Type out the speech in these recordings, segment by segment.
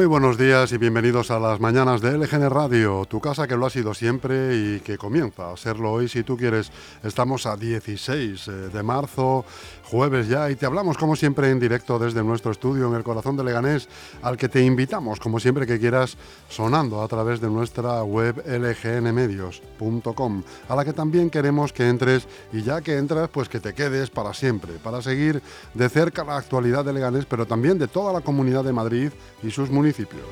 Muy buenos días y bienvenidos a las mañanas de LGN Radio, tu casa que lo ha sido siempre y que comienza a serlo hoy si tú quieres. Estamos a 16 eh, de marzo, jueves ya, y te hablamos como siempre en directo desde nuestro estudio en el corazón de Leganés, al que te invitamos como siempre que quieras sonando a través de nuestra web lgnmedios.com, a la que también queremos que entres y ya que entras pues que te quedes para siempre, para seguir de cerca la actualidad de Leganés, pero también de toda la comunidad de Madrid y sus municipios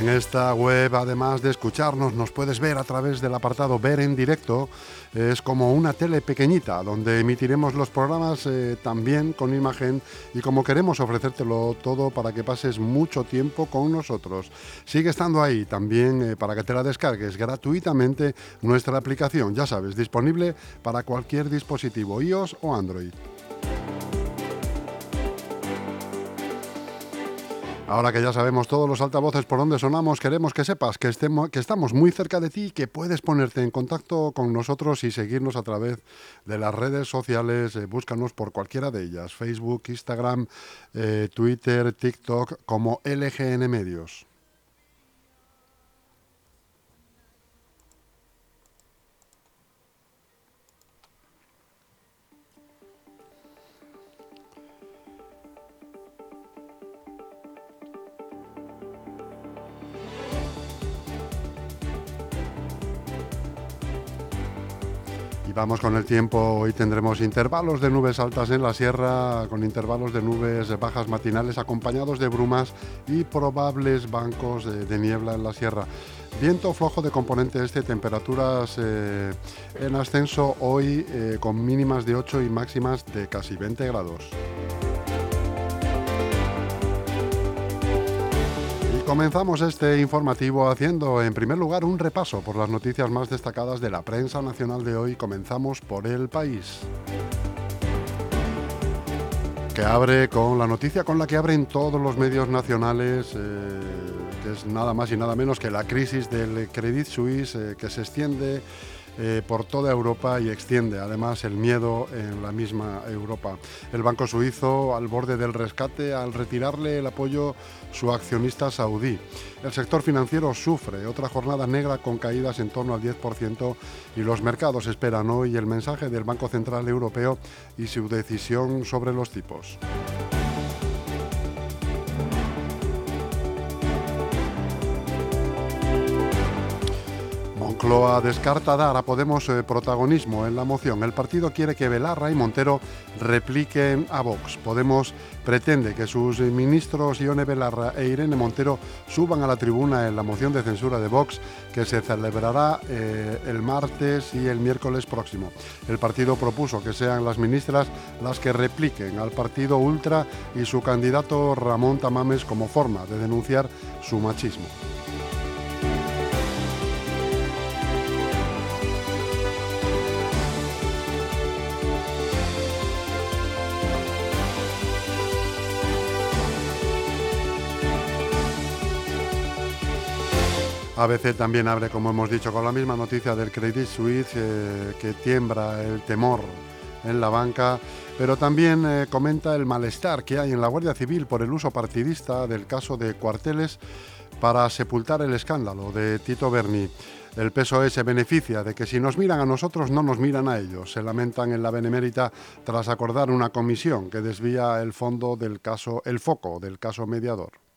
en esta web, además de escucharnos, nos puedes ver a través del apartado Ver en directo. Es como una tele pequeñita donde emitiremos los programas eh, también con imagen y como queremos ofrecértelo todo para que pases mucho tiempo con nosotros. Sigue estando ahí también eh, para que te la descargues gratuitamente nuestra aplicación, ya sabes, disponible para cualquier dispositivo iOS o Android. Ahora que ya sabemos todos los altavoces por donde sonamos, queremos que sepas que, estemos, que estamos muy cerca de ti y que puedes ponerte en contacto con nosotros y seguirnos a través de las redes sociales. Eh, búscanos por cualquiera de ellas, Facebook, Instagram, eh, Twitter, TikTok, como LGN Medios. Con el tiempo. Hoy tendremos intervalos de nubes altas en la sierra, con intervalos de nubes bajas matinales acompañados de brumas y probables bancos de, niebla en la sierra. Viento flojo de componente este, temperaturas eh, en ascenso hoy eh, con mínimas de 8 y máximas de casi 20 grados. Comenzamos este informativo haciendo en primer lugar un repaso por las noticias más destacadas de la prensa nacional de hoy. Comenzamos por el país. Que abre con la noticia con la que abren todos los medios nacionales, eh, que es nada más y nada menos que la crisis del Credit Suisse eh, que se extiende eh, por toda Europa y extiende además el miedo en la misma Europa. El Banco Suizo al borde del rescate al retirarle el apoyo su accionista saudí. El sector financiero sufre otra jornada negra con caídas en torno al 10% y los mercados esperan hoy el mensaje del Banco Central Europeo y su decisión sobre los tipos. Moncloa descarta dar a Podemos eh, protagonismo en la moción. El partido quiere que Belarra y Montero repliquen a Vox. Podemos pretende que sus ministros Ione Belarra e Irene Montero suban a la tribuna en la moción de censura de Vox que se celebrará eh, el martes y el miércoles próximo. El partido propuso que sean las ministras las que repliquen al partido ultra y su candidato Ramón Tamames como forma de denunciar su machismo. ABC también abre, como hemos dicho, con la misma noticia del Credit Suisse eh, que tiembra el temor en la banca, pero también eh, comenta el malestar que hay en la Guardia Civil por el uso partidista del caso de cuarteles para sepultar el escándalo de Tito Berni. El PSOE se beneficia de que si nos miran a nosotros no nos miran a ellos. Se lamentan en la Benemérita tras acordar una comisión que desvía el fondo del caso, el foco del caso mediador.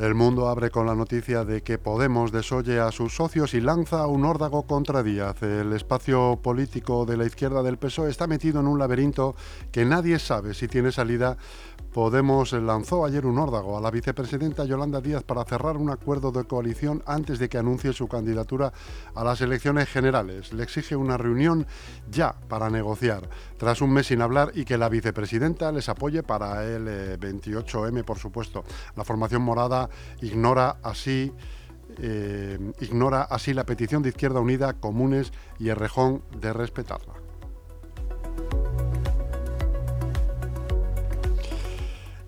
El mundo abre con la noticia de que Podemos desoye a sus socios y lanza un órdago contra Díaz. El espacio político de la izquierda del PSOE está metido en un laberinto que nadie sabe si tiene salida Podemos lanzó ayer un órdago a la vicepresidenta Yolanda Díaz para cerrar un acuerdo de coalición antes de que anuncie su candidatura a las elecciones generales. Le exige una reunión ya para negociar, tras un mes sin hablar y que la vicepresidenta les apoye para el 28M, eh, por supuesto. La formación morada ignora así. Eh, ignora así la petición de Izquierda Unida, Comunes y Errejón de respetarla.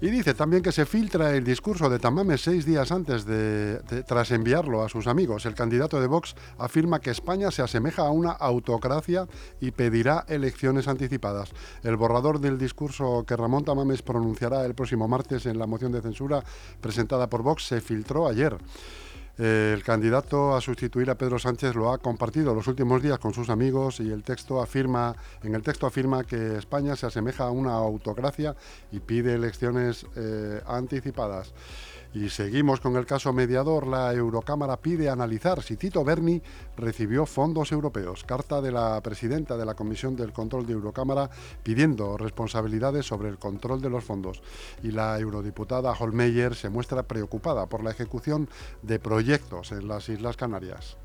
Y dice también que se filtra el discurso de Tamames seis días antes de, tras enviarlo a sus amigos. El candidato de Vox afirma que España se asemeja a una autocracia y pedirá elecciones anticipadas. El borrador del discurso que Ramón Tamames pronunciará el próximo martes en la moción de censura presentada por Vox se filtró ayer el candidato a sustituir a Pedro Sánchez lo ha compartido los últimos días con sus amigos y el texto afirma, en el texto afirma que España se asemeja a una autocracia y pide elecciones eh, anticipadas. Y seguimos con el caso mediador. La Eurocámara pide analizar si Tito Berni recibió fondos europeos. Carta de la presidenta de la Comisión del Control de Eurocámara pidiendo responsabilidades sobre el control de los fondos. Y la eurodiputada Holmeyer se muestra preocupada por la ejecución de proyectos en las Islas Canarias.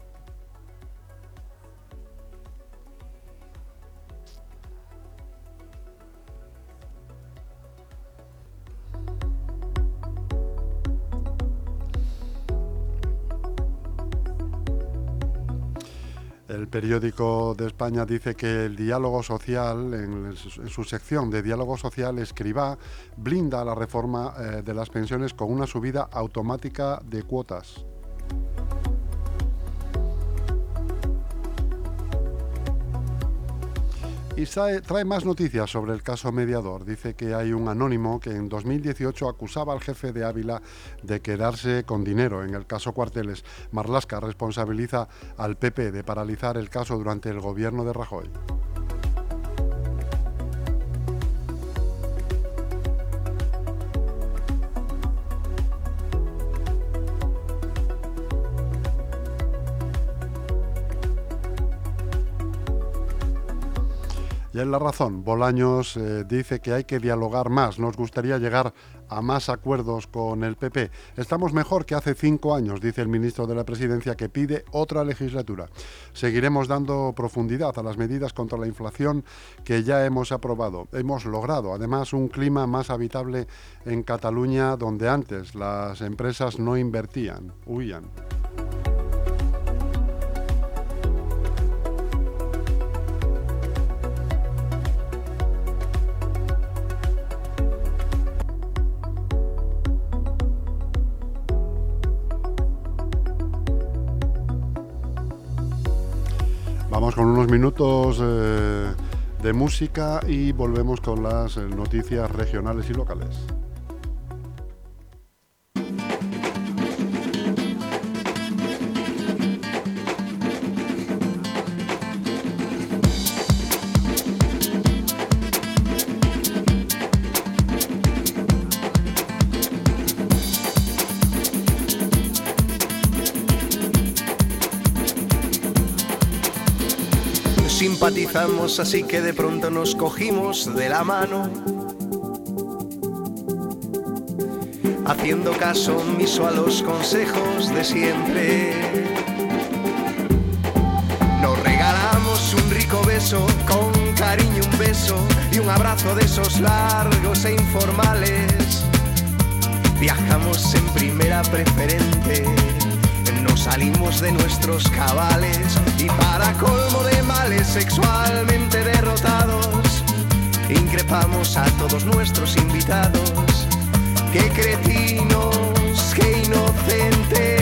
El periódico de España dice que el diálogo social, en, su sección de diálogo social, escriba blinda la reforma eh, de las pensiones con una subida automática de cuotas. Y trae, más noticias sobre el caso mediador. Dice que hay un anónimo que en 2018 acusaba al jefe de Ávila de quedarse con dinero en el caso Cuarteles. Marlasca responsabiliza al PP de paralizar el caso durante el gobierno de Rajoy. Y en la razón, Bolaños eh, dice que hay que dialogar más. Nos gustaría llegar a más acuerdos con el PP. Estamos mejor que hace cinco años, dice el ministro de la Presidencia, que pide otra legislatura. Seguiremos dando profundidad a las medidas contra la inflación que ya hemos aprobado. Hemos logrado, además, un clima más habitable en Cataluña, donde antes las empresas no invertían, huían. Unos minutos eh, de música y volvemos con las eh, noticias regionales y locales. Así que de pronto nos cogimos de la mano. Haciendo caso omiso a los consejos de siempre. Nos regalamos un rico beso, con cariño un beso y un abrazo de esos largos e informales. Viajamos en primera preferente salimos de nuestros cabales y para colmo de males sexualmente derrotados, increpamos a todos nuestros invitados. Qué cretinos, qué inocentes.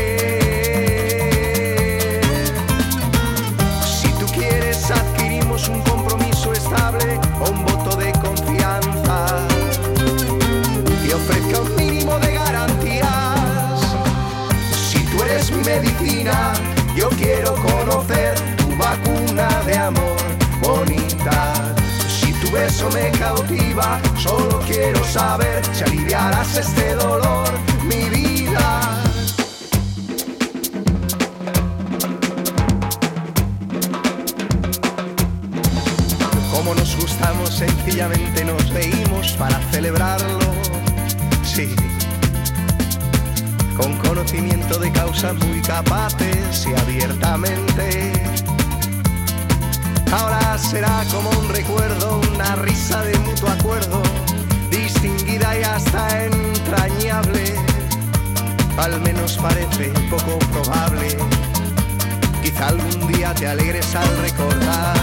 Beso me cautiva, solo quiero saber si aliviarás este dolor, mi vida. Como nos gustamos, sencillamente nos reímos para celebrarlo. Sí con conocimiento de causa muy capaces y abiertamente. Ahora será como un recuerdo, una risa de mutuo acuerdo, distinguida y hasta entrañable. Al menos parece poco probable. Quizá algún día te alegres al recordar.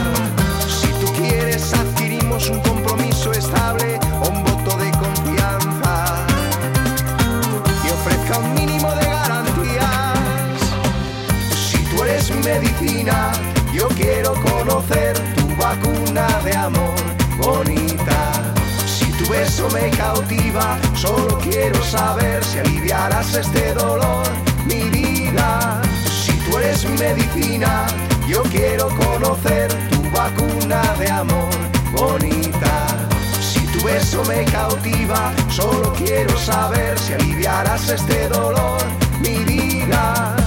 Si tú quieres, adquirimos un compromiso estable un voto de confianza que ofrezca un mínimo de garantías. Si tú eres medicina, yo quiero conocer tu vacuna de amor bonita. Si tu beso me cautiva, solo quiero saber si aliviarás este dolor, mi vida. Si tú eres mi medicina, yo quiero conocer tu vacuna de amor bonita. Si tu beso me cautiva, solo quiero saber si aliviarás este dolor, mi vida.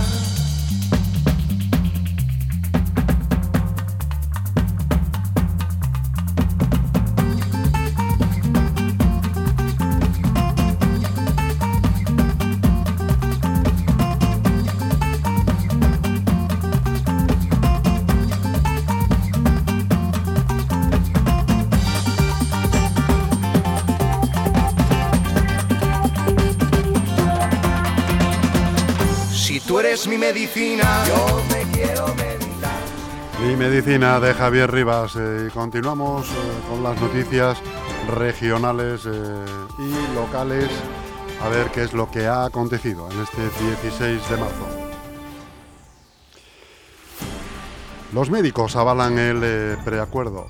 Mi medicina. Yo me quiero meditar. Mi medicina de Javier Rivas. Eh, continuamos eh, con las noticias regionales eh, y locales. A ver qué es lo que ha acontecido en este 16 de marzo. Los médicos avalan el preacuerdo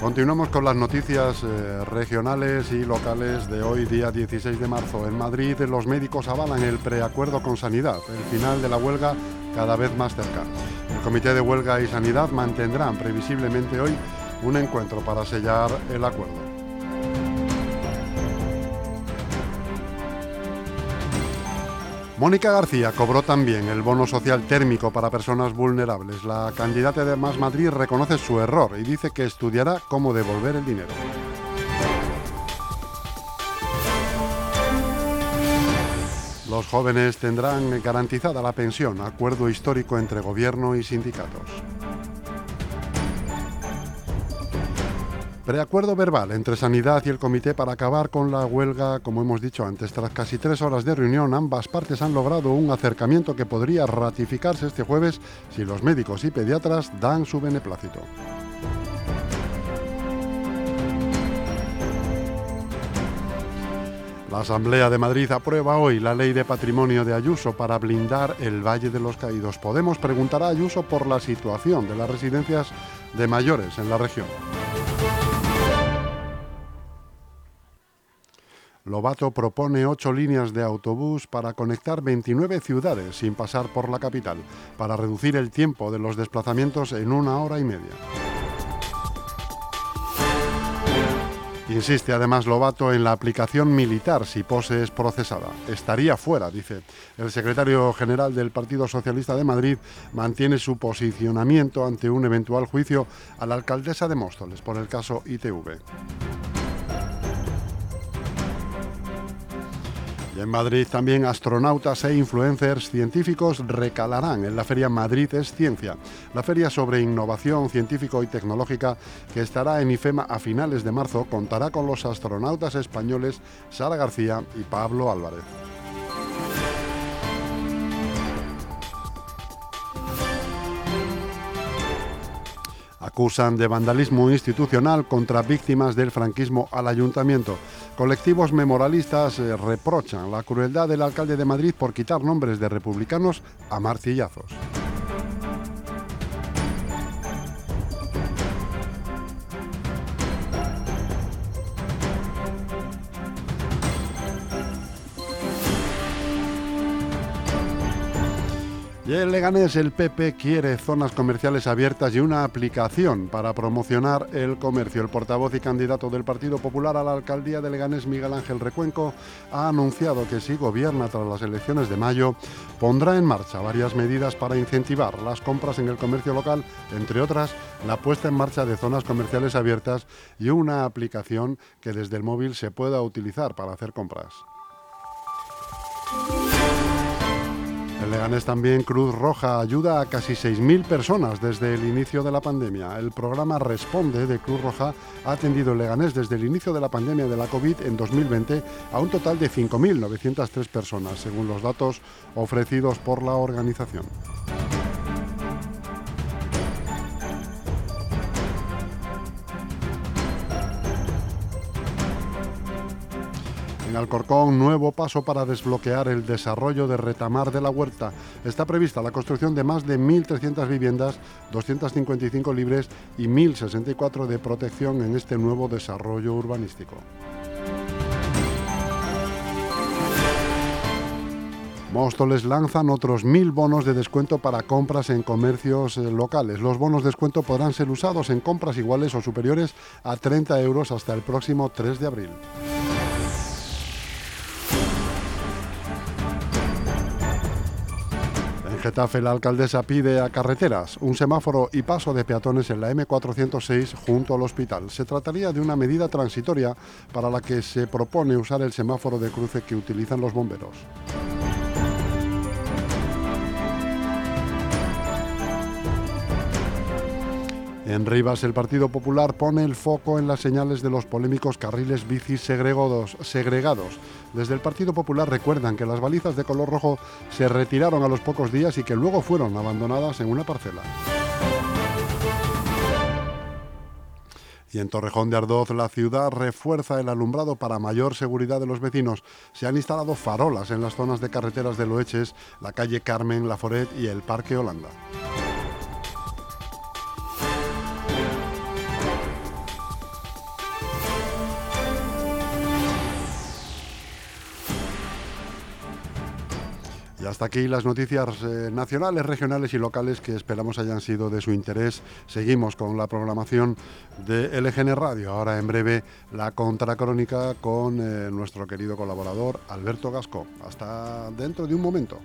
Continuamos con las noticias eh, regionales y locales de hoy, día 16 de marzo. En Madrid, los médicos avalan el preacuerdo con Sanidad, el final de la huelga cada vez más cerca. El Comité de Huelga y Sanidad mantendrán previsiblemente hoy un encuentro para sellar el acuerdo. Mónica García cobró también el bono social térmico para personas vulnerables. La candidata de Más Madrid reconoce su error y dice que estudiará cómo devolver el dinero. Los jóvenes tendrán garantizada la pensión, acuerdo histórico entre gobierno y sindicatos. Preacuerdo verbal entre Sanidad y el Comité para acabar con la huelga, como hemos dicho antes. Tras casi tres horas de reunión, ambas partes han logrado un acercamiento que podría ratificarse este jueves si los médicos y pediatras dan su beneplácito. La Asamblea de Madrid aprueba hoy la ley de patrimonio de Ayuso para blindar el Valle de los Caídos. Podemos preguntar a Ayuso por la situación de las residencias de mayores en la región. Lobato propone ocho líneas de autobús para conectar 29 ciudades sin pasar por la capital, para reducir el tiempo de los desplazamientos en una hora y media. Insiste además Lobato en la aplicación militar si Pose es procesada. Estaría fuera, dice. El secretario general del Partido Socialista de Madrid mantiene su posicionamiento ante un eventual juicio a la alcaldesa de Móstoles por el caso ITV. En Madrid también astronautas e influencers científicos recalarán en la Feria Madrid es Ciencia, la feria sobre innovación científico y tecnológica que estará en IFEMA a finales de marzo, contará con los astronautas españoles Sara García y Pablo Álvarez. Acusan de vandalismo institucional contra víctimas del franquismo al ayuntamiento. Colectivos memorialistas eh, reprochan la crueldad del alcalde de Madrid por quitar nombres de republicanos a martillazos. Y en Leganés el PP quiere zonas comerciales abiertas y una aplicación para promocionar el comercio. El portavoz y candidato del Partido Popular a la alcaldía de Leganés, Miguel Ángel Recuenco, ha anunciado que si gobierna tras las elecciones de mayo, pondrá en marcha varias medidas para incentivar las compras en el comercio local, entre otras la puesta en marcha de zonas comerciales abiertas y una aplicación que desde el móvil se pueda utilizar para hacer compras. Leganés también Cruz Roja ayuda a casi 6.000 personas desde el inicio de la pandemia. El programa Responde de Cruz Roja ha atendido en Leganés desde el inicio de la pandemia de la COVID en 2020 a un total de 5.903 personas, según los datos ofrecidos por la organización. En Alcorcón, nuevo paso para desbloquear el desarrollo de Retamar de la Huerta. Está prevista la construcción de más de 1.300 viviendas, 255 libres y 1.064 de protección en este nuevo desarrollo urbanístico. Móstoles lanzan otros mil bonos de descuento para compras en comercios eh, locales. Los bonos de descuento podrán ser usados en compras iguales o superiores a 30 euros hasta el próximo 3 de abril. Getafe, la alcaldesa pide a carreteras un semáforo y paso de peatones en la M406 junto al hospital. Se trataría de una medida transitoria para la que se propone usar el semáforo de cruce que utilizan los bomberos. En Rivas, el Partido Popular pone el foco en las señales de los polémicos carriles bici segregados. Desde el Partido Popular recuerdan que las balizas de color rojo se retiraron a los pocos días y que luego fueron abandonadas en una parcela. Y en Torrejón de Ardoz, la ciudad refuerza el alumbrado para mayor seguridad de los vecinos. Se han instalado farolas en las zonas de carreteras de Loeches, la calle Carmen, La Foret y el Parque Holanda. Y hasta aquí las noticias eh, nacionales, regionales y locales que esperamos hayan sido de su interés. Seguimos con la programación de LGN Radio. Ahora en breve la contracrónica con eh, nuestro querido colaborador Alberto Gasco. Hasta dentro de un momento.